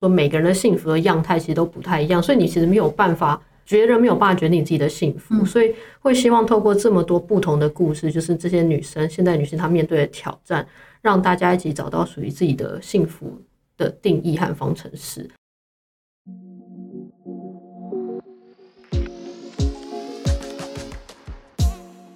说每个人的幸福的样态其实都不太一样，所以你其实没有办法，觉得没有办法决定你自己的幸福，所以会希望透过这么多不同的故事，就是这些女生现在女性她面对的挑战，让大家一起找到属于自己的幸福的定义和方程式。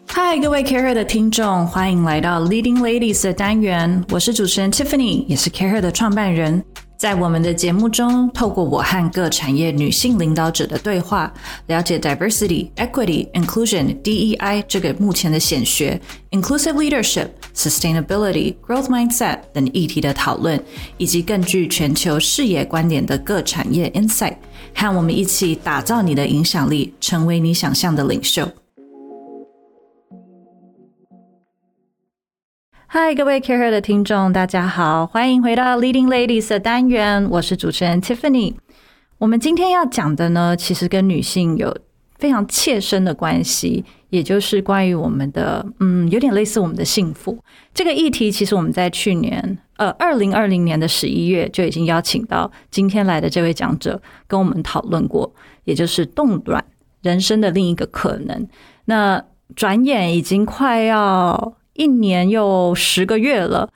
嗨，各位 Care 的听众，欢迎来到 Leading Ladies 的单元。我是主持人 Tiffany，也是 Care 的创办人。在我们的节目中，透过我和各产业女性领导者的对话，了解 diversity、equity、inclusion、DEI 这个目前的显学，inclusive leadership、sustainability、growth mindset 等议题的讨论，以及更具全球视野观点的各产业 insight，和我们一起打造你的影响力，成为你想象的领袖。嗨，各位 Care 的听众，大家好，欢迎回到 Leading Ladies 的单元，我是主持人 Tiffany。我们今天要讲的呢，其实跟女性有非常切身的关系，也就是关于我们的，嗯，有点类似我们的幸福这个议题。其实我们在去年，呃，二零二零年的十一月就已经邀请到今天来的这位讲者跟我们讨论过，也就是冻卵人生的另一个可能。那转眼已经快要。一年又十个月了，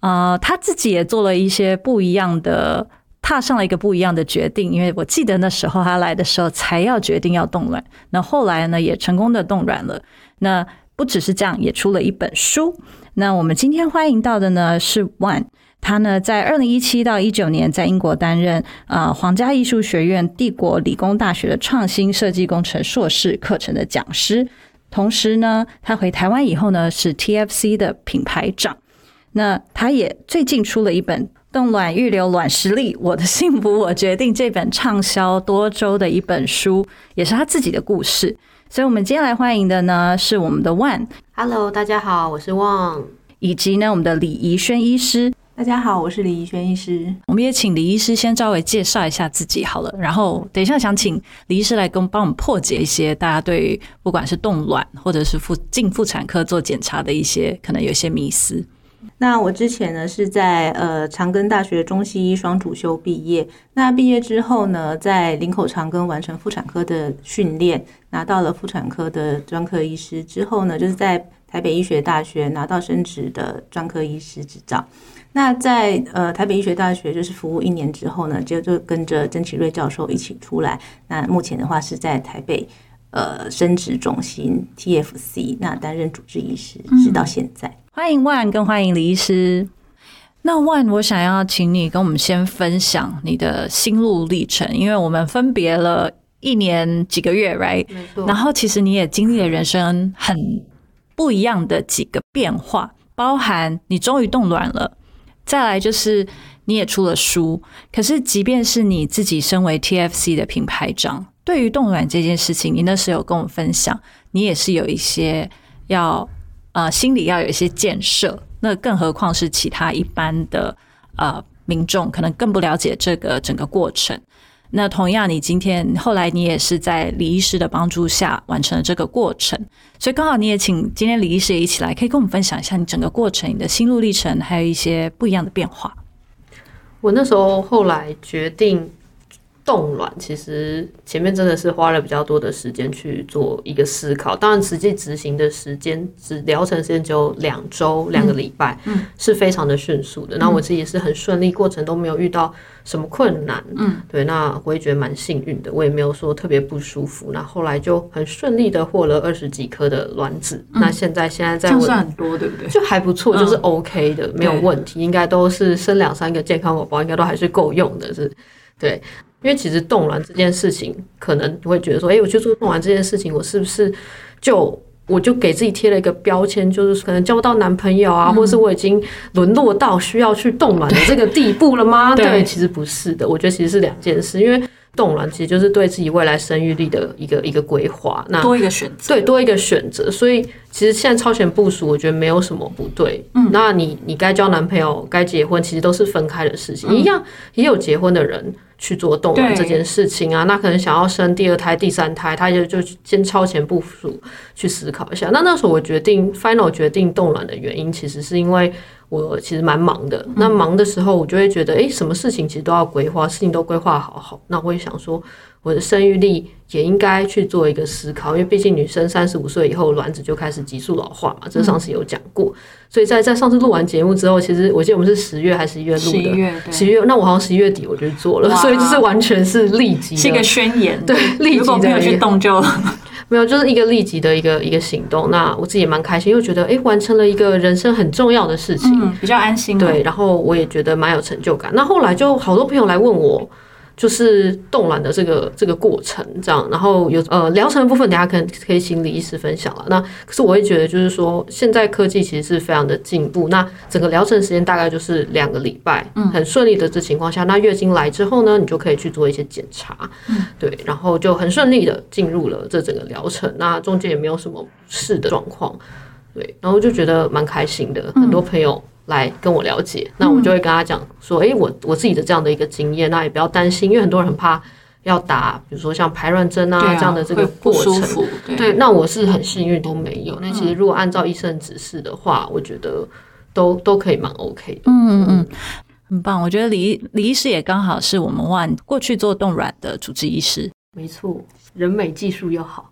啊，他自己也做了一些不一样的，踏上了一个不一样的决定。因为我记得那时候他来的时候才要决定要冻卵，那后来呢也成功的冻卵了。那不只是这样，也出了一本书。那我们今天欢迎到的呢是 One，他呢在二零一七到一九年在英国担任啊皇家艺术学院帝国理工大学的创新设计工程硕士课程的讲师。同时呢，他回台湾以后呢，是 TFC 的品牌长。那他也最近出了一本《冻卵预留卵实力：我的幸福我决定》这本畅销多周的一本书，也是他自己的故事。所以，我们接下来欢迎的呢，是我们的 One。Hello，大家好，我是 One，以及呢，我们的李怡轩医师。大家好，我是李怡轩医师。我们也请李医师先稍微介绍一下自己好了，然后等一下想请李医师来跟帮我们破解一些大家对于不管是冻卵或者是妇进妇产科做检查的一些可能有些迷思。那我之前呢是在呃长庚大学中西医双主修毕业，那毕业之后呢，在林口长庚完成妇产科的训练，拿到了妇产科的专科医师之后呢，就是在台北医学大学拿到升职的专科医师执照。那在呃台北医学大学就是服务一年之后呢，就就跟着曾启瑞教授一起出来。那目前的话是在台北呃生殖中心 TFC 那担任主治医师，直到现在。欢迎万跟欢迎李医师。那万，我想要请你跟我们先分享你的心路历程，因为我们分别了一年几个月，right？然后其实你也经历了人生很不一样的几个变化，包含你终于冻卵了。再来就是你也出了书，可是即便是你自己身为 TFC 的品牌长，对于冻卵这件事情，你那时有跟我分享，你也是有一些要呃心里要有一些建设，那更何况是其他一般的呃民众，可能更不了解这个整个过程。那同样，你今天后来你也是在李医师的帮助下完成了这个过程，所以刚好你也请今天李医师也一起来，可以跟我们分享一下你整个过程、你的心路历程，还有一些不一样的变化。我那时候后来决定。冻卵其实前面真的是花了比较多的时间去做一个思考，当然实际执行的时间只疗程时间只有两周两个礼拜，嗯，是非常的迅速的。那我自己也是很顺利，过程都没有遇到什么困难，嗯，对，那我也觉得蛮幸运的，我也没有说特别不舒服。那后来就很顺利的获了二十几颗的卵子，那现在现在在我算很多对不对？就还不错，就是 OK 的，没有问题，应该都是生两三个健康宝宝，应该都还是够用的，是，对。因为其实冻卵这件事情，可能你会觉得说，哎，我去做冻卵这件事情，我是不是就我就给自己贴了一个标签，就是可能交不到男朋友啊，或者是我已经沦落到需要去冻卵的这个地步了吗？对，其实不是的，我觉得其实是两件事，因为。冻卵其实就是对自己未来生育力的一个一个规划，那多一个选择，对，多一个选择。所以其实现在超前部署，我觉得没有什么不对。嗯，那你你该交男朋友，该结婚，其实都是分开的事情。一样也有结婚的人去做冻卵这件事情啊，那可能想要生第二胎、第三胎，他就就先超前部署去思考一下。那那时候我决定 final 决定冻卵的原因，其实是因为。我其实蛮忙的。那忙的时候，我就会觉得，哎，什么事情其实都要规划，事情都规划好好。那我也想说，我的生育力也应该去做一个思考，因为毕竟女生三十五岁以后，卵子就开始急速老化嘛，这上次有讲过。所以在在上次录完节目之后，其实我记得我们是十月还是十一月录的？十一月，那我好像十一月底我就做了，所以就是完全是立即的，是一个宣言，对 立即没有去动就 没有，就是一个立即的一个一个行动。那我自己也蛮开心，因为觉得诶完成了一个人生很重要的事情。嗯比较安心，对，，然后我也觉得蛮有成就感。那后来就好多朋友来问我，就是冻卵的这个这个过程，这样，然后有呃疗程的部分，等一下可能可以请李医师分享了。那可是我会觉得，就是说现在科技其实是非常的进步，那整个疗程时间大概就是两个礼拜，很顺利的这情况下，那月经来之后呢，你就可以去做一些检查，对，然后就很顺利的进入了这整个疗程，那中间也没有什么事的状况。对，然后就觉得蛮开心的，很多朋友来跟我了解，那我就会跟他讲说，诶，我我自己的这样的一个经验，那也不要担心，因为很多人很怕要打，比如说像排卵针啊这样的这个过程。對，对对，那我是很幸运都没有。那其实如果按照医生指示的话，我觉得都都可以蛮 OK 的。嗯嗯嗯，很棒。我觉得李李医师也刚好是我们 One 过去做冻卵的主治医师。没错，人美技术又好。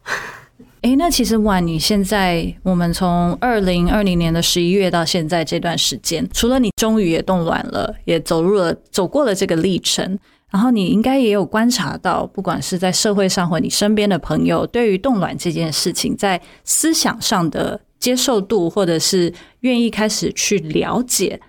诶，那其实婉，你现在我们从二零二零年的十一月到现在这段时间，除了你终于也冻卵了，也走入了走过了这个历程，然后你应该也有观察到，不管是在社会上或你身边的朋友，对于冻卵这件事情，在思想上的接受度，或者是愿意开始去了解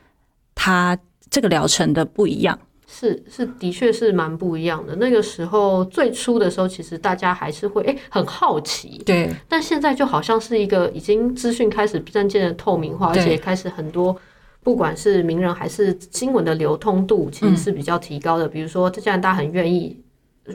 它这个疗程的不一样。是是，的确是蛮不一样的。那个时候最初的时候，其实大家还是会诶很好奇，对，但现在就好像是一个已经资讯开始渐渐的透明化，而且开始很多。不管是名人还是新闻的流通度，其实是比较提高的。比如说，现在大家很愿意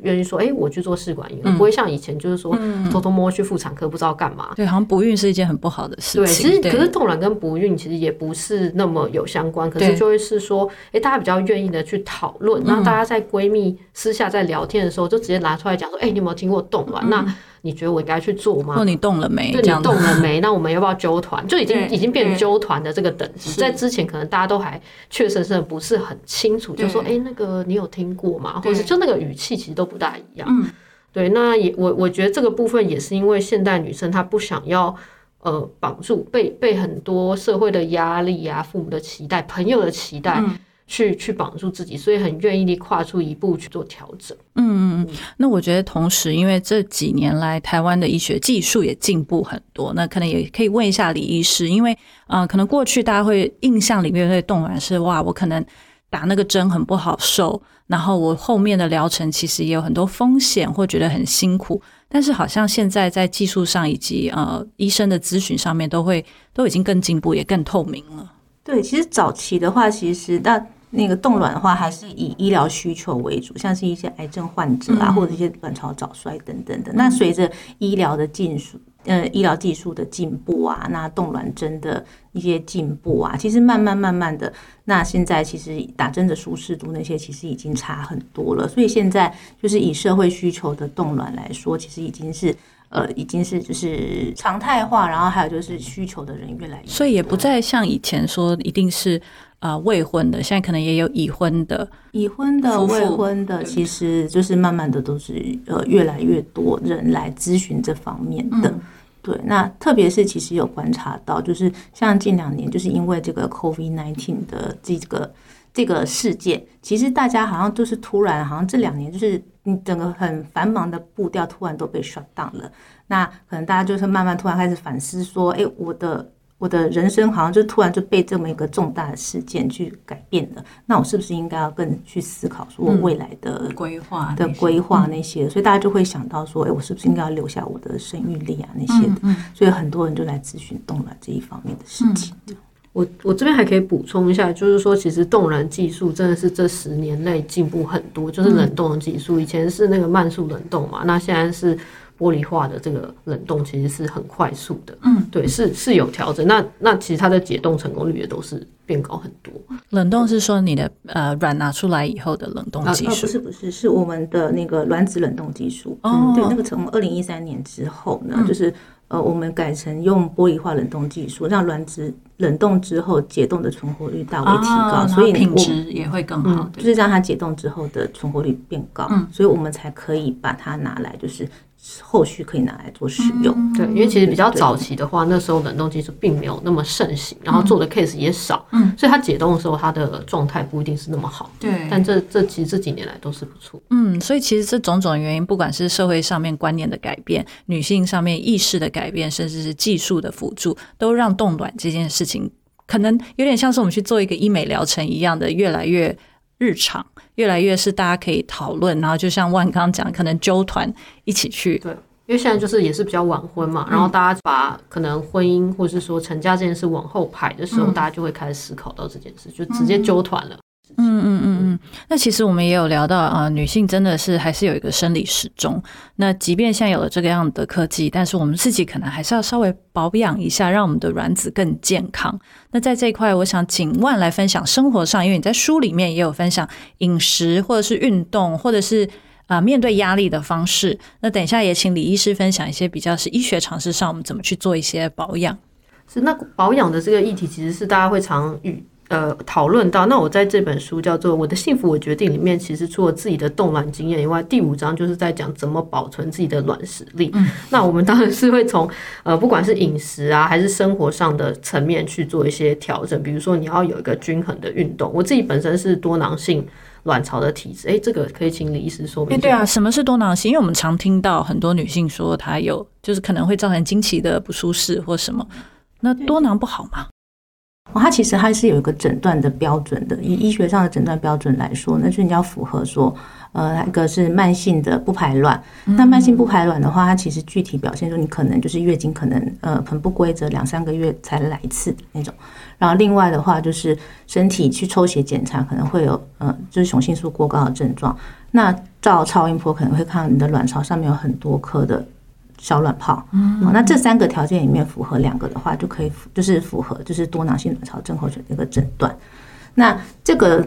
愿意说，哎、我去做试管婴儿，不会像以前就是说偷偷摸摸去妇产科不知道干嘛。对，好像不孕是一件很不好的事情对，其实可是冻卵跟不孕其实也不是那么有相关，可是就会是说，哎、大家比较愿意的去讨论，然后大家在闺蜜私下在聊天的时候，就直接拿出来讲说，哎、你有没有听过冻卵？那你觉得我应该去做吗？或你动了没？对你动了没？那我们要不要揪团？就已经已经变成对揪团的这个等级，在之前可能大家都还确实是不是很清楚，就说哎、诶那个你有听过吗？或者是就那个语气其实都不大一样。嗯，对，那也我我觉得这个部分也是因为现代女生她不想要。呃，绑住被被很多社会的压力啊、父母的期待、朋友的期待，嗯去去绑住自己，所以很愿意地跨出一步去做调整。嗯，嗯嗯，那我觉得同时，因为这几年来台湾的医学技术也进步很多，那可能也可以问一下李医师，因为呃，可能过去大家会印象里面对冻卵是哇，我可能打那个针很不好受，然后我后面的疗程其实也有很多风险，或觉得很辛苦。但是好像现在在技术上以及呃医生的咨询上面，都会都已经更进步，也更透明了。对，其实早期的话，其实那那个冻卵的话，还是以医疗需求为主，像是一些癌症患者啊，或者一些卵巢早衰等等的。那随着医疗的进术，呃，医疗技术的进步啊，那冻卵针的一些进步啊，其实慢慢慢慢的，那现在其实打针的舒适度那些其实已经差很多了。所以现在就是以社会需求的冻卵来说，其实已经是。呃，已经是就是常态化，然后还有就是需求的人越来越多，所以也不再像以前说一定是呃未婚的，现在可能也有已婚的。已婚的、未婚的，其实就是慢慢的都是呃越来越多人来咨询这方面的。对，那特别是其实有观察到，就是像近两年，就是因为这个 COVID nineteen 的这个这个事件，其实大家好像都是突然，好像这两年就是你整个很繁忙的步调突然都被 shut down 了。那可能大家就是慢慢突然开始反思说，哎，我的我的人生好像就突然就被这么一个重大的事件去改变了。那我是不是应该要更去思考说我未来的、规划的规划那些？所以大家就会想到说，哎，我是不是应该要留下我的生育力啊那些的？所以很多人就来咨询冻卵这一方面的事情。我我这边还可以补充一下，就是说，其实冻卵技术真的是这十年内进步很多，就是冷冻的技术，以前是那个慢速冷冻嘛，那现在是玻璃化的这个冷冻，其实是很快速的。嗯，对，是是有调整。那那其实它的解冻成功率也都是变高很多。冷冻是说你的呃卵拿出来以后的冷冻技术不。是不是，是我们的那个卵子冷冻技术。哦嗯，对，那个从二零一三年之后呢，就是呃，我们改成用玻璃化冷冻技术，让卵子冷冻之后解冻的存活率大为提高，所以品质也会更好。就是让它解冻之后的存活率变高，所以我们才可以把它拿来，就是后续可以拿来做使用。对，因为其实比较早期的话，那时候冷冻技术并没有那么盛行，然后做的 case 也少，嗯，所以它解冻的时候，它的状态不一定是那么好。对，但这这其实这几年来都是不错。嗯，所以其实这种种原因，不管是社会上面观念的改变，女性上面意识的改变，甚至是技术的辅助，都让冻卵这件事情可能有点像是我们去做一个医美疗程一样的，越来越日常，越来越是大家可以讨论，然后就像万刚刚讲，可能揪团一起去。对，因为现在就是也是比较晚婚嘛，然后大家把可能婚姻或是说成家这件事往后排的时候，大家就会开始思考到这件事，就直接揪团了。嗯嗯嗯那其实我们也有聊到啊，女性真的是还是有一个生理时钟。那即便现在有了这个样的科技，但是我们自己可能还是要稍微保养一下，让我们的卵子更健康。那在这一块，我想请万来分享生活上，因为你在书里面也有分享饮食或者是运动，或者是啊面对压力的方式。那等一下也请李医师分享一些比较是医学常识上，我们怎么去做一些保养。是那保养的这个议题，其实是大家会常遇。呃，讨论到那我在这本书叫做《我的幸福我决定》里面，其实除了自己的冻卵经验以外，第五章就是在讲怎么保存自己的卵实力。那我们当然是会从呃，不管是饮食啊，还是生活上的层面去做一些调整。比如说，你要有一个均衡的运动。我自己本身是多囊性卵巢的体质，诶，这个可以请李医师说明。对啊，什么是多囊性？因为我们常听到很多女性说她有，就是可能会造成经期的不舒适或什么。那多囊不好吗？哦，它其实它是有一个诊断的标准的。以医学上的诊断标准来说，那就是你要符合说，呃，一个是慢性的不排卵。那慢性不排卵的话，它其实具体表现说，你可能就是月经可能呃很不规则，两三个月才来一次那种。然后另外的话，就是身体去抽血检查，可能会有呃就是雄性素过高的症状。那照超音波可能会看到你的卵巢上面有很多颗的。小卵泡，嗯，那这三个条件里面符合两个的话，就可以就是符合就是多囊性卵巢症候群的一个诊断。那这个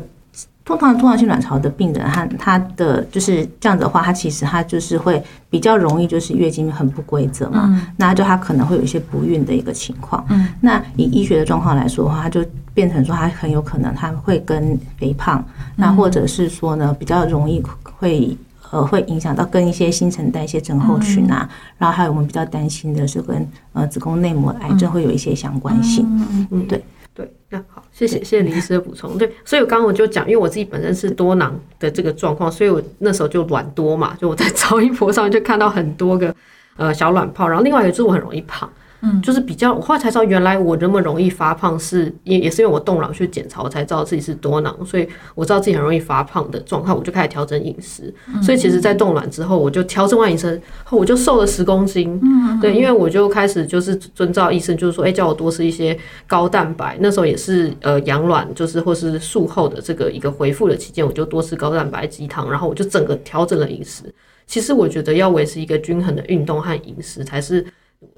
通常多囊性卵巢的病人，他他的就是这样的话，他其实他就是会比较容易就是月经很不规则嘛，那就他可能会有一些不孕的一个情况。嗯，那以医学的状况来说的话，他就变成说他很有可能他会跟肥胖，那或者是说呢比较容易会。呃，会影响到跟一些新陈代谢症候群啊，然后还有我们比较担心的是跟呃子宫内膜癌症会有一些相关性。嗯嗯，对对，那好，谢谢谢谢林医师的补充。对，所以我刚刚我就讲，因为我自己本身是多囊的这个状况，所以我那时候就卵多嘛，就我在 超音波上就看到很多个呃小卵泡，然后另外一个就是我很容易胖。嗯，就是比较，我后来才知道，原来我那么容易发胖，是也也是因为我动脑去检查，我才知道自己是多囊，所以我知道自己很容易发胖的状况，我就开始调整饮食。所以其实，在动卵之后，我就调整完饮食后，我就瘦了十公斤。嗯，对，因为我就开始就是遵照医生，就是说，哎，叫我多吃一些高蛋白。那时候也是呃养卵，就是或是术后的这个一个恢复的期间，我就多吃高蛋白鸡汤，然后我就整个调整了饮食。其实我觉得要维持一个均衡的运动和饮食才是。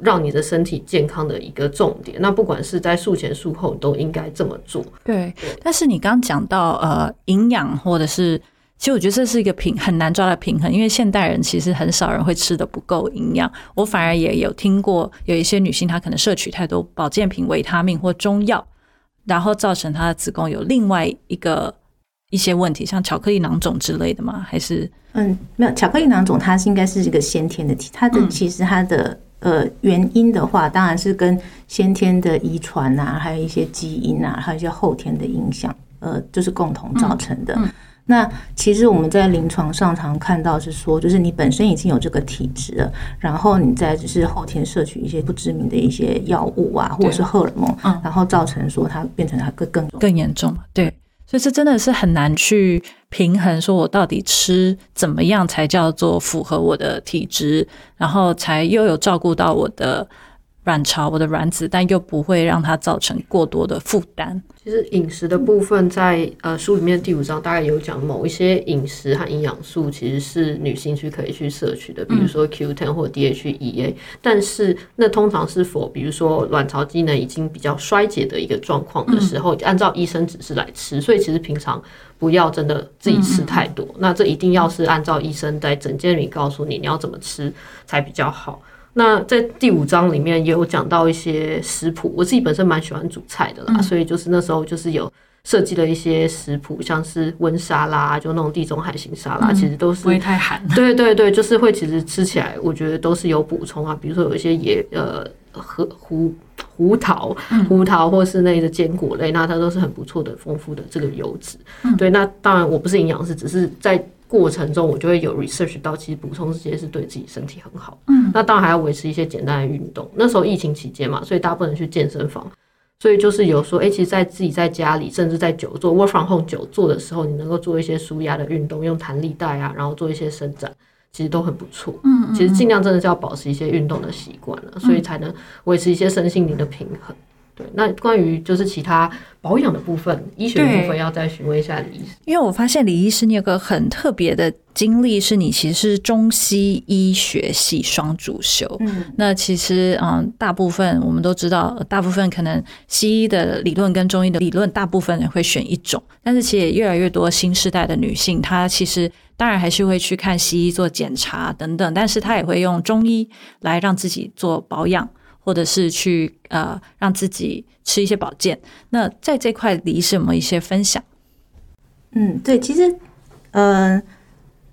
让你的身体健康的一个重点，那不管是在术前术后都应该这么做。对，但是你刚讲到呃营养，或者是其实我觉得这是一个平很难抓的平衡，因为现代人其实很少人会吃的不够营养。我反而也有听过有一些女性她可能摄取太多保健品、维他命或中药，然后造成她的子宫有另外一个一些问题，像巧克力囊肿之类的吗？还是嗯，没有巧克力囊肿，它是应该是一个先天的体，它的其实它的。呃，原因的话，当然是跟先天的遗传啊，还有一些基因啊，还有一些后天的影响，呃，就是共同造成的。那其实我们在临床上常看到是说，就是你本身已经有这个体质了，然后你再就是后天摄取一些不知名的一些药物啊，或者是荷尔蒙，然后造成说它变成它更更更严重。对。就是真的是很难去平衡，说我到底吃怎么样才叫做符合我的体质，然后才又有照顾到我的。卵巢，我的卵子，但又不会让它造成过多的负担。其实饮食的部分，在呃书里面第五章大概有讲，某一些饮食和营养素其实是女性去可以去摄取的，比如说 Q10 或 DHEA。但是那通常是否，比如说卵巢机能已经比较衰竭的一个状况的时候，按照医生指示来吃。所以其实平常不要真的自己吃太多。那这一定要是按照医生在诊间里告诉你你要怎么吃才比较好。那在第五章里面也有讲到一些食谱，我自己本身蛮喜欢煮菜的啦，所以就是那时候就是有设计了一些食谱，像是温沙拉，就那种地中海型沙拉，其实都是不会太寒。对对对，就是会其实吃起来，我觉得都是有补充啊，比如说有一些野呃和胡胡桃、胡桃或是那个坚果类，那它都是很不错的、丰富的这个油脂。对，那当然我不是营养师，只是在过程中我就会有 research 到，其实补充这些是对自己身体很好。嗯，那当然还要维持一些简单的运动。那时候疫情期间嘛，所以大家不能去健身房，所以就是有说，哎、其实在自己在家里，甚至在久坐 work from home 久坐的时候，你能够做一些舒压的运动，用弹力带啊，然后做一些伸展。其实都很不错，嗯，其实尽量真的是要保持一些运动的习惯了，所以才能维持一些身心灵的平衡。对，那关于就是其他保养的部分，医学的部分要再询问一下李医师。因为我发现李医师你有个很特别的经历，是你其实是中西医学系双主修。嗯，那其实嗯，大部分我们都知道，大部分可能西医的理论跟中医的理论，大部分人会选一种，但是其实也越来越多新时代的女性，她其实当然还是会去看西医做检查等等，但是她也会用中医来让自己做保养。或者是去呃让自己吃一些保健，那在这块李医师有没有一些分享？嗯，对，其实，嗯，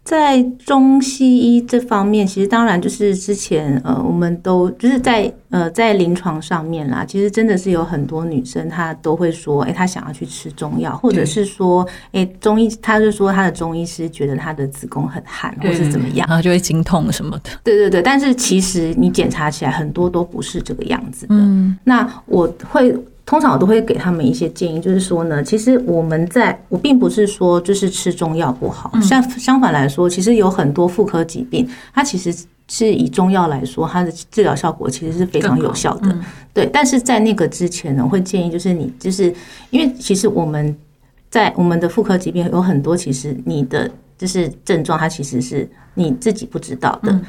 在中西医这方面，其实当然就是之前呃，我们都就是在呃在临床上面啦，其实真的是有很多女生她都会说，哎，她想要去吃中药，或者是说，哎，中医，她就说她的中医师觉得她的子宫很寒，或是怎么样，然后就会经痛什么的。对对对，但是其实你检查起来很多都不是这个样子的。嗯，那我会。通常我都会给他们一些建议，就是说呢，其实我们在我并不是说就是吃中药不好，相相反来说，其实有很多妇科疾病，它其实是以中药来说，它的治疗效果其实是非常有效的。对，但是在那个之前呢，我会建议就是你就是因为其实我们在我们的妇科疾病有很多，其实你的就是症状，它其实是你自己不知道的。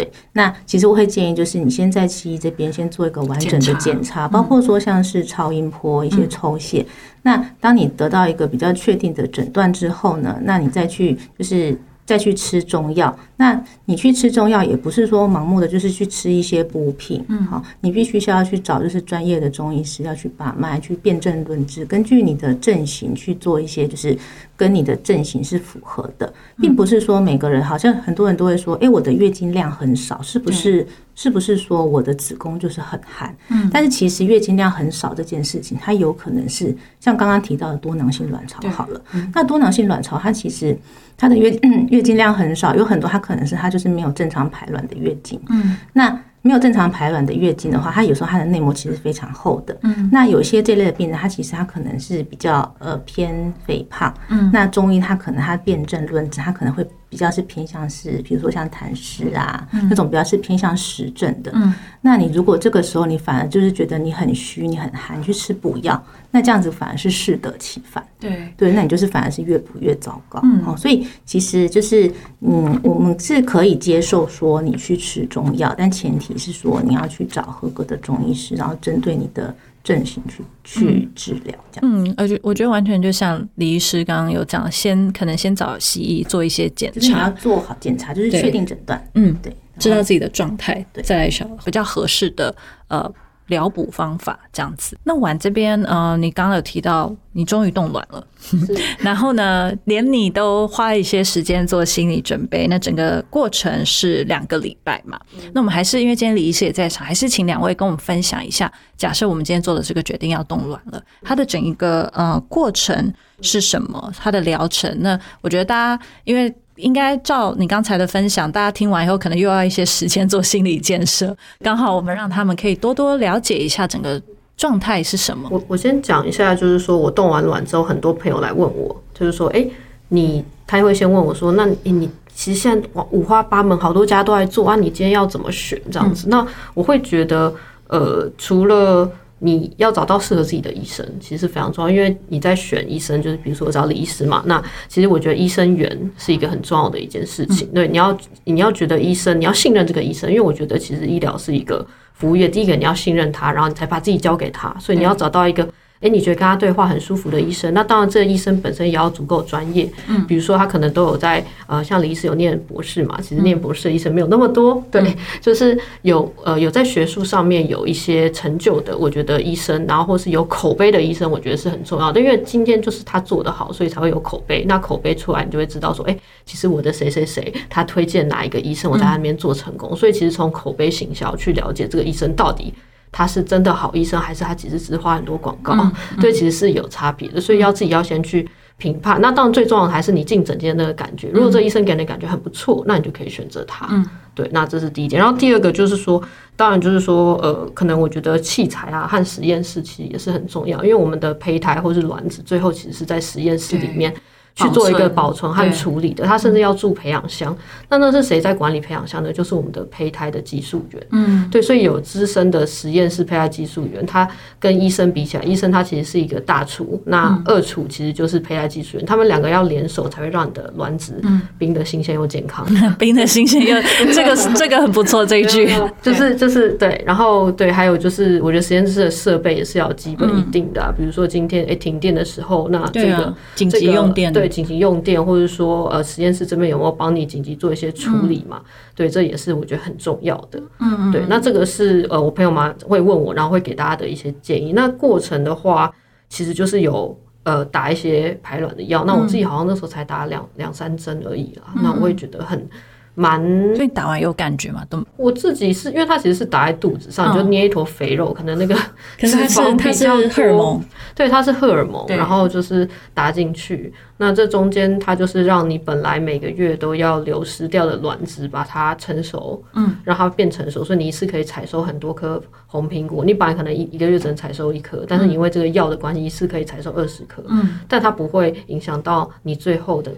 对，那其实我会建议，就是你先在西医这边先做一个完整的检查，包括说像是超音波、一些抽血。那当你得到一个比较确定的诊断之后呢，那你再去就是再去吃中药。那你去吃中药也不是说盲目的，就是去吃一些补品。嗯，好，你必须是要去找就是专业的中医师，要去把脉、去辨证论治，根据你的症型去做一些就是跟你的症型是符合的，并不是说每个人好像很多人都会说，哎，我的月经量很少，是不是？是不是说我的子宫就是很寒？嗯，但是其实月经量很少这件事情，它有可能是像刚刚提到的多囊性卵巢。好了，那多囊性卵巢它其实它的月月经量很少，有很多它可能是它就是没有正常排卵的月经。嗯，那没有正常排卵的月经的话，它有时候它的内膜其实非常厚的。嗯，那有一些这类的病人，他其实他可能是比较呃偏肥胖。嗯，那中医它可能它辨证论治，它可能会。比较是偏向是，比如说像痰湿啊，那种比较是偏向实症的。嗯，那你如果这个时候你反而就是觉得你很虚，你很寒，去吃补药，那这样子反而是适得其反。对对，那你就是反而是越补越糟糕。嗯，哦，所以其实就是嗯，我们是可以接受说你去吃中药，但前提是说你要去找合格的中医师，然后针对你的。正型去去治疗，这样。嗯，而且我觉得完全就像李医师刚刚有讲，先可能先找西医做一些检查，要做好检查，就是确定诊断。嗯，对，知道自己的状态，对再来选比较合适的呃疗补方法，这样子。那婉这边，呃，你刚刚有提到你终于冻卵了，然后呢，连你都花一些时间做心理准备，那整个过程是两个礼拜嘛？那我们还是因为今天李医师也在场，还是请两位跟我们分享一下。假设我们今天做的这个决定要冻卵了，它的整一个呃过程是什么？它的疗程？那我觉得大家因为应该照你刚才的分享，大家听完以后可能又要一些时间做心理建设。刚好我们让他们可以多多了解一下整个状态是什么。我我先讲一下，就是说我冻完卵之后，很多朋友来问我，就是说，哎，你他会先问我说，那你其实现在五花八门，好多家都在做啊，你今天要怎么选这样子？那我会觉得。呃，除了你要找到适合自己的医生，其实非常重要，因为你在选医生，就是比如说找李医师嘛。那其实我觉得医生缘是一个很重要的一件事情。对，你要你要觉得医生，你要信任这个医生，因为我觉得其实医疗是一个服务业，第一个你要信任他，然后你才把自己交给他，所以你要找到一个诶，你觉得跟他对话很舒服的医生，那当然这个医生本身也要足够专业。嗯，比如说他可能都有在呃，像李医师有念博士嘛，其实念博士的医生没有那么多，对，就是有呃有在学术上面有一些成就的，我觉得医生，然后或是有口碑的医生，我觉得是很重要的，因为今天就是他做得好，所以才会有口碑。那口碑出来，你就会知道说，诶，其实我的谁谁谁他推荐哪一个医生，我在那边做成功。所以其实从口碑行销去了解这个医生到底。他是真的好医生，还是他其实只是花很多广告？对，其实是有差别的，所以要自己要先去评判。那当然最重要的还是你进诊间那个感觉。如果这医生给你感觉很不错，那你就可以选择他。嗯，对，那这是第一点。然后第二个就是说，当然就是说，呃，可能我觉得器材啊和实验室其实也是很重要，因为我们的胚胎或是卵子最后其实是在实验室里面。去做一个保存和处理的，他甚至要住培养箱。那那是谁在管理培养箱呢？就是我们的胚胎的技术员。嗯，对，所以有资深的实验室胚胎技术员，他跟医生比起来，医生他其实是一个大厨，那二厨其实就是胚胎技术员。他们两个要联手，才会让你的卵子冰的新鲜又健康。冰的新鲜又 这个这个很不错，这一句就是就是对。然后对，还有就是我觉得实验室的设备也是要基本一定的，比如说今天诶停电的时候，那这个紧急用电对。紧急用电，或者说呃实验室这边有没有帮你紧急做一些处理嘛？对，这也是我觉得很重要的。嗯嗯，对，那这个是呃我朋友们会问我，然后会给大家的一些建议。那过程的话，其实就是有呃打一些排卵的药。那我自己好像那时候才打两两三针而已啦。那我也觉得很。蛮，所以打完有感觉吗？都我自己是因为它其实是打在肚子上，就捏一坨肥肉，可能那个可是它是它是荷尔蒙，对，它是荷尔蒙，然后就是打进去，那这中间它就是让你本来每个月都要流失掉的卵子，把它成熟，嗯，让它变成熟，所以你一次可以采收很多颗红苹果。你本来可能一一个月只能采收一颗，但是因为这个药的关系，一次可以采收二十颗，嗯，但它不会影响到你最后的。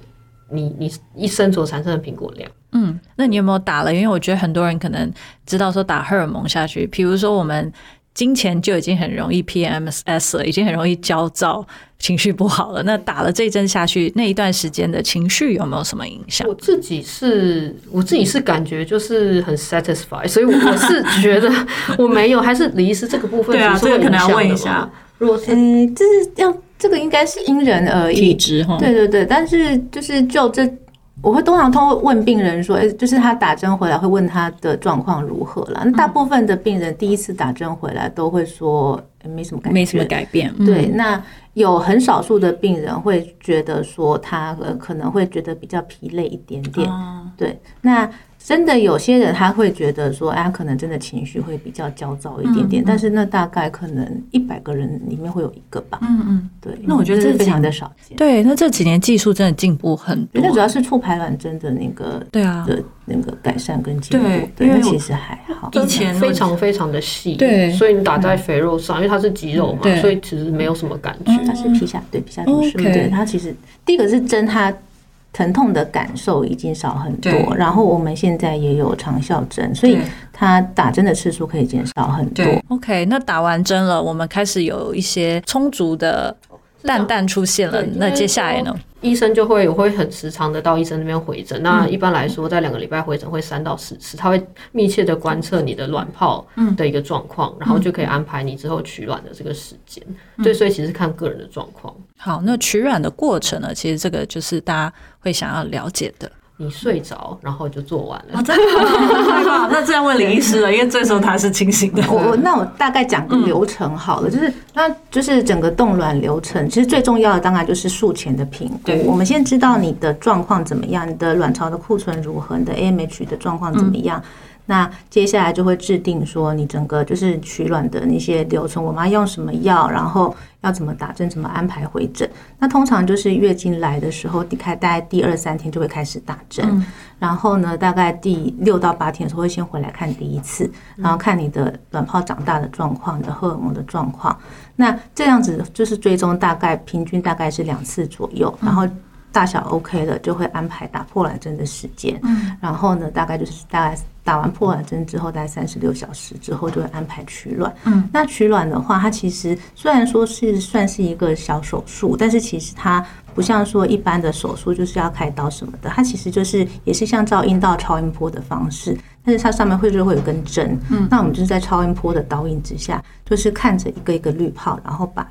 你你一生所产生的苹果量，嗯，那你有没有打了？因为我觉得很多人可能知道说打荷尔蒙下去，比如说我们金钱就已经很容易 PMS 了，已经很容易焦躁、情绪不好了。那打了这针下去，那一段时间的情绪有没有什么影响？我自己是，我自己是感觉就是很 satisfied，所以我是觉得 我没有，还是李医师这个部分，对啊，这个可能要问一下。如果是，嗯，就是要。这个应该是因人而异，体质哈。对对对，但是就是就这，我会通常通过问病人说，哎，就是他打针回来会问他的状况如何了。那大部分的病人第一次打针回来都会说没什么改，没什么改变。对，那有很少数的病人会觉得说他可能会觉得比较疲累一点点。对，那。真的有些人他会觉得说，哎，可能真的情绪会比较焦躁一点点，但是那大概可能一百个人里面会有一个吧。嗯嗯，对。那我觉得这非常的少见。对，那这几年技术真的进步很多。那主要是促排卵针的那个，对啊，的那个改善跟进步。对，因为其实还好。以前非常非常的细，对，所以你打在肥肉上，因为它是肌肉嘛，所以其实没有什么感觉。它是皮下，对皮下组织，对它其实第一个是针它。疼痛的感受已经少很多，然后我们现在也有长效针，所以它打针的次数可以减少很多。OK，那打完针了，我们开始有一些充足的蛋蛋出现了，那接下来呢？医生就会会很时常的到医生那边回诊。那一般来说，在两个礼拜回诊会三到四次，他会密切的观测你的卵泡的一个状况，然后就可以安排你之后取卵的这个时间。对，所以其实看个人的状况。好，那取卵的过程呢？其实这个就是大家会想要了解的。你睡着，然后就做完了。真的，那这样问林医师了，因为这时候他是清醒的。我那我大概讲个流程好了，就是那就是整个冻卵流程，其实最重要的当然就是术前的评估。我们先知道你的状况怎么样，你的卵巢的库存如何，你的 AMH 的状况怎么样。那接下来就会制定说你整个就是取卵的那些流程，我们要用什么药，然后要怎么打针，怎么安排回诊。那通常就是月经来的时候，开大概第二三天就会开始打针，然后呢，大概第六到八天的时候会先回来看第一次，然后看你的卵泡长大的状况，你的荷尔蒙的状况。那这样子就是追踪大概平均大概是两次左右，然后。大小 OK 的，就会安排打破卵针的时间。嗯，然后呢，大概就是大概打完破卵针之后，大概三十六小时之后，就会安排取卵。嗯，那取卵的话，它其实虽然说是算是一个小手术，但是其实它不像说一般的手术就是要开刀什么的，它其实就是也是像照阴道超音波的方式，但是它上面会就会有根针。嗯，那我们就是在超音波的导引之下，就是看着一个一个滤泡，然后把。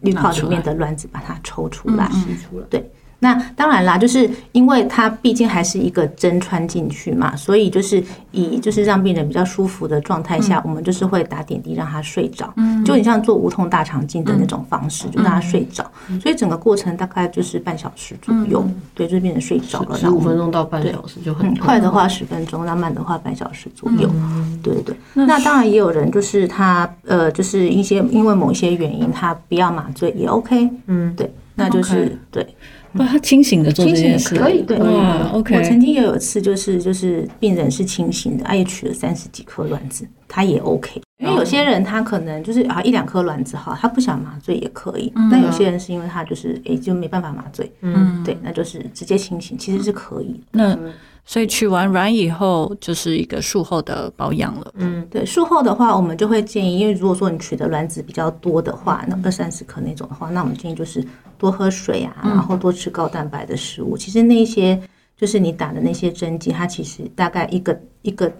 滤泡里面的卵子把它抽出来。吸出来。对，那当然啦，就是因为它毕竟还是一个针穿进去嘛，所以就是以就是让病人比较舒服的状态下，我们就是会打点滴让他睡着，就你像做无痛大肠镜的那种方式，就让他睡着。所以整个过程大概就是半小时左右，对，就是病人睡着了，十五分钟到半小时就很嗯，快的话十分钟，那慢的话半小时左右。对对对，那当然也有人就是他呃，就是一些因为某一些原因，他不要麻醉也 OK。嗯，对，那就是对。不，他清醒的做这件事，可以，对。哇我，OK，我曾经也有一次，就是就是病人是清醒的，他也取了三十几颗卵子，他也 OK。因为有些人他可能就是啊一两颗卵子哈，他不想麻醉也可以。但有些人是因为他就是诶就没办法麻醉，嗯，对，那就是直接清醒，其实是可以的。那所以取完卵以后就是一个术后的保养了。嗯，对，术后的话，我们就会建议，因为如果说你取的卵子比较多的话，那二三十颗那种的话，那我们建议就是多喝水啊，然后多吃高蛋白的食物。其实那些就是你打的那些针剂，它其实大概一个一个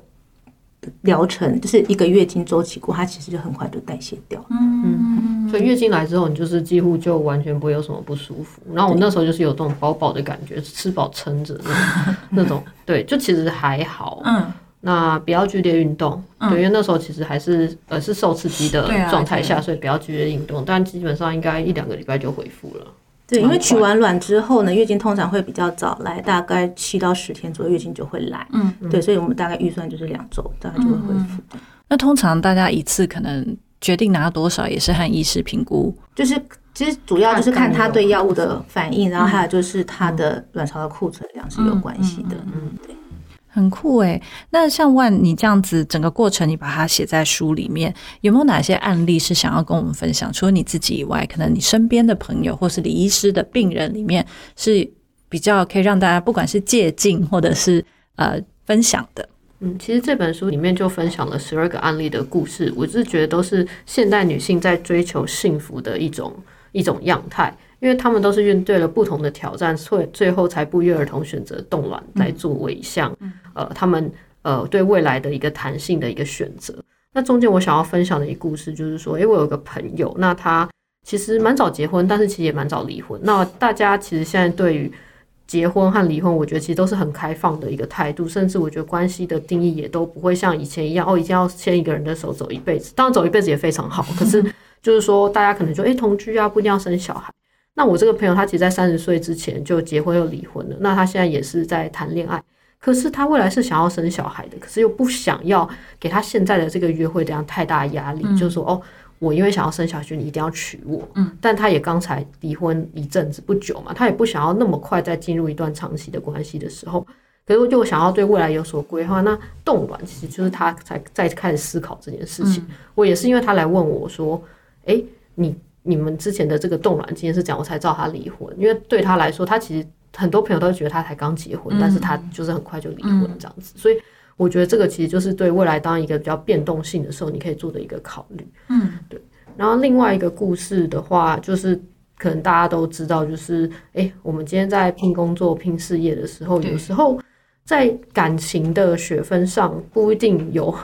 疗程，就是一个月经周期过，它其实就很快就代谢掉嗯。所以月经来之后，你就是几乎就完全不会有什么不舒服。然后我那时候就是有这种饱饱的感觉，吃饱撑着那种那种，对，就其实还好。嗯，那不要剧烈运动，对，因为那时候其实还是呃是受刺激的状态下，所以不要剧烈运动，但基本上应该一两个礼拜就恢复了。对，因为取完卵之后呢，月经通常会比较早来，大概七到十天左右月经就会来。嗯，对，所以我们大概预算就是两周，大概就会恢复。那通常大家一次可能决定拿多少，也是和医师评估。就是其实主要就是看他对药物的反应，然后还有就是嗯他的卵巢的库存量是有关系的。嗯，对。很酷诶，那像万你这样子整个过程，你把它写在书里面，有没有哪些案例是想要跟我们分享？除了你自己以外，可能你身边的朋友或是李医师的病人里面，是比较可以让大家不管是借鉴或者是呃分享的。嗯，其实这本书里面就分享了十二个案例的故事，我是觉得都是现代女性在追求幸福的一种一种样态，因为他们都是面对了不同的挑战，所以最后才不约而同选择冻卵来作为一项，呃，他们呃对未来的一个弹性的一个选择。那中间我想要分享的一个故事就是说，诶，我有个朋友，那他其实蛮早结婚，但是其实也蛮早离婚。那大家其实现在对于结婚和离婚，我觉得其实都是很开放的一个态度，甚至我觉得关系的定义也都不会像以前一样，哦，一定要牵一个人的手走一辈子。当然，走一辈子也非常好，可是就是说，大家可能就诶同居啊，不一定要生小孩。那我这个朋友，他其实在三十岁之前就结婚又离婚了，那他现在也是在谈恋爱。可是他未来是想要生小孩的，可是又不想要给他现在的这个约会这样太大压力，就是说哦，我因为想要生小孩，你一定要娶我。嗯，但他也刚才离婚一阵子不久嘛，他也不想要那么快再进入一段长期的关系的时候，可是又想要对未来有所规划。那冻卵其实就是他才在开始思考这件事情。我也是因为他来问我说，诶，你你们之前的这个冻卵今天是讲，我才知道他离婚，因为对他来说，他其实很多朋友都觉得他才刚结婚，但是他就是很快就离婚这样子，所以我觉得这个其实就是对未来当一个比较变动性的时候，你可以做的一个考虑。嗯，对。然后另外一个故事的话，就是可能大家都知道，就是诶，我们今天在拼工作、拼事业的时候，有时候在感情的学分上不一定有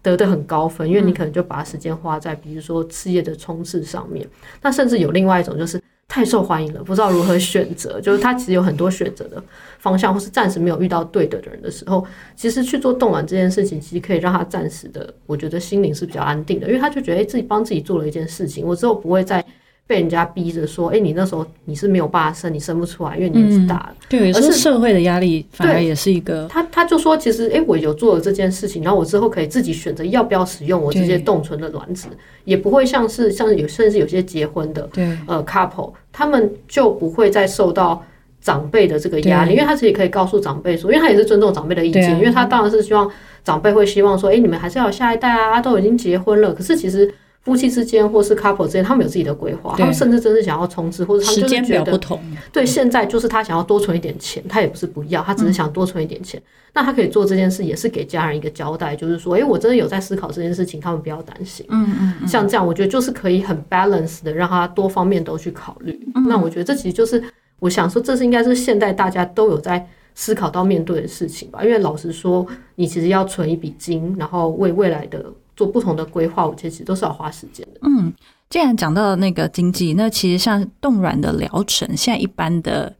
得的很高分，因为你可能就把时间花在比如说事业的冲刺上面。那甚至有另外一种就是太受欢迎了，不知道如何选择，就是他其实有很多选择的方向，或是暂时没有遇到对的人的时候，其实去做动卵这件事情，其实可以让他暂时的，我觉得心灵是比较安定的，因为他就觉得、诶自己帮自己做了一件事情，我之后不会再被人家逼着说，哎、你那时候你是没有办法生，你生不出来，因为年纪大了。对，而是社会的压力反而也是一个他他就说，其实哎、诶我有做了这件事情，然后我之后可以自己选择要不要使用我这些对冻存的卵子，也不会像是像有甚至有些结婚的对呃 couple，他们就不会再受到长辈的这个压力，因为他自己可以告诉长辈说，因为他也是尊重长辈的意见，啊因为他当然是希望长辈会希望说，哎、你们还是要有下一代啊，都已经结婚了，可是其实。夫妻之间或是 couple 之间，他们有自己的规划，他们甚至真是想要冲刺，或者他们时间就是觉得表不同，对，现在就是他想要多存一点钱，他也不是不要，他只是想多存一点钱。那他可以做这件事，也是给家人一个交代，就是说，诶，我真的有在思考这件事情，他们不要担心。嗯嗯像这样，我觉得就是可以很 balance 的，让他多方面都去考虑。那我觉得这其实就是我想说，这是应该是现代大家都有在思考到面对的事情吧。因为老实说，你其实要存一笔金，然后为未来的做不同的规划，我觉得其实都是要花时间的。嗯。既然讲到那个经济，那其实像冻卵的疗程，现在一般的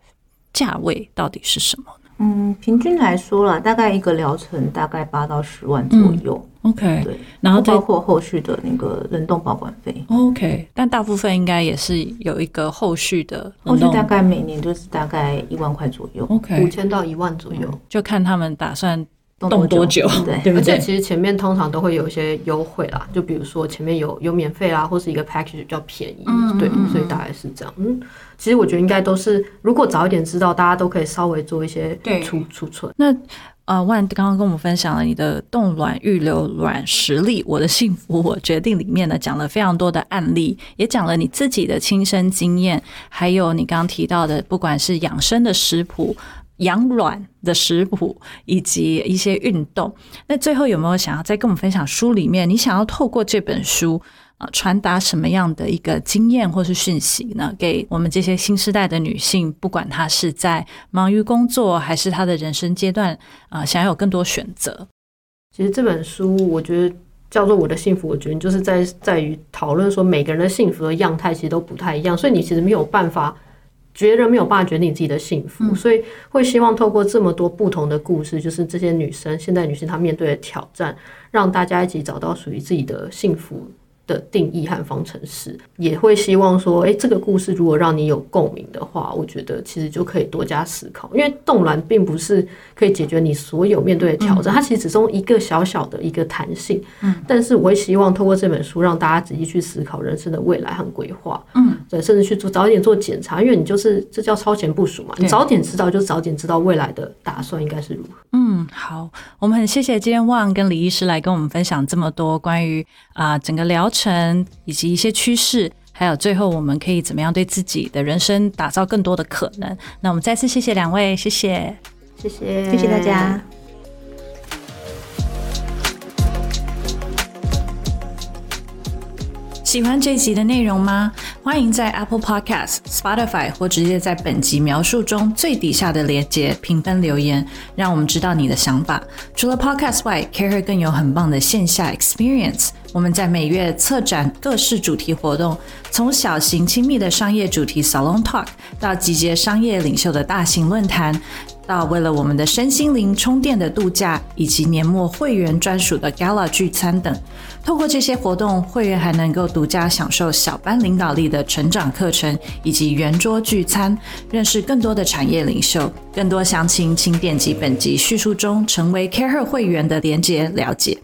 价位到底是什么呢？嗯，平均来说啦，大概一个疗程大概八到十万左右。OK，对，然后包括后续的那个冷冻保管费。OK，但大部分应该也是有一个后续的后续大概每年就是大概一万块左右。五 OK，千到一万左右。就看他们打算冻冻多久，对，对对？而且其实前面通常都会有一些优惠啦，就比如说前面有有免费啦，或是一个 package 比较便宜，对，所以大概是这样。嗯，其实我觉得应该都是，如果早一点知道，大家都可以稍微做一些对储储存。那呃，万刚刚跟我们分享了你的冻卵预留卵实力，我的幸福我决定里面呢讲了非常多的案例，也讲了你自己的亲身经验，还有你刚刚提到的，不管是养生的食谱。养卵的食谱以及一些运动，那最后有没有想要再跟我们分享书里面你想要透过这本书啊、传达什么样的一个经验或是讯息呢？给我们这些新时代的女性，不管她是在忙于工作还是她的人生阶段啊、想要有更多选择。其实这本书我觉得叫做《我的幸福》，我觉得就是在在于讨论说每个人的幸福的样态其实都不太一样，所以你其实没有办法。别人没有办法决定你自己的幸福，所以会希望透过这么多不同的故事，就是这些女生现在女性她面对的挑战，让大家一起找到属于自己的幸福的定义和方程式。也会希望说，诶，这个故事如果让你有共鸣的话，我觉得其实就可以多加思考，因为动卵并不是可以解决你所有面对的挑战，它其实只是一个小小的一个弹性。嗯，但是我会希望透过这本书，让大家仔细去思考人生的未来和规划。嗯，对，甚至去做早一点做检查，因为你就是这叫超前部署嘛，你早点知道就早点知道未来的打算应该是如何。嗯，好，我们很谢谢今天旺跟李医师来跟我们分享这么多关于啊、整个疗程以及一些趋势，还有最后我们可以怎么样对自己的人生打造更多的可能。那我们再次谢谢两位，谢谢。谢谢，谢谢大家。喜欢这集的内容吗？欢迎在 Apple Podcast、Spotify 或直接在本集描述中最底下的链接评分留言，让我们知道你的想法。除了 Podcast 外，Care 更有很棒的线下 experience。我们在每月策展各式主题活动，从小型亲密的商业主题 Salon Talk，到集结商业领袖的大型论坛，到为了我们的身心灵充电的度假，以及年末会员专属的 Gala 聚餐等。透过这些活动，会员还能够独家享受小班领导力的成长课程，以及圆桌聚餐，认识更多的产业领袖。更多详情，请点击本集叙述中成为 CareHer 会员的连结了解。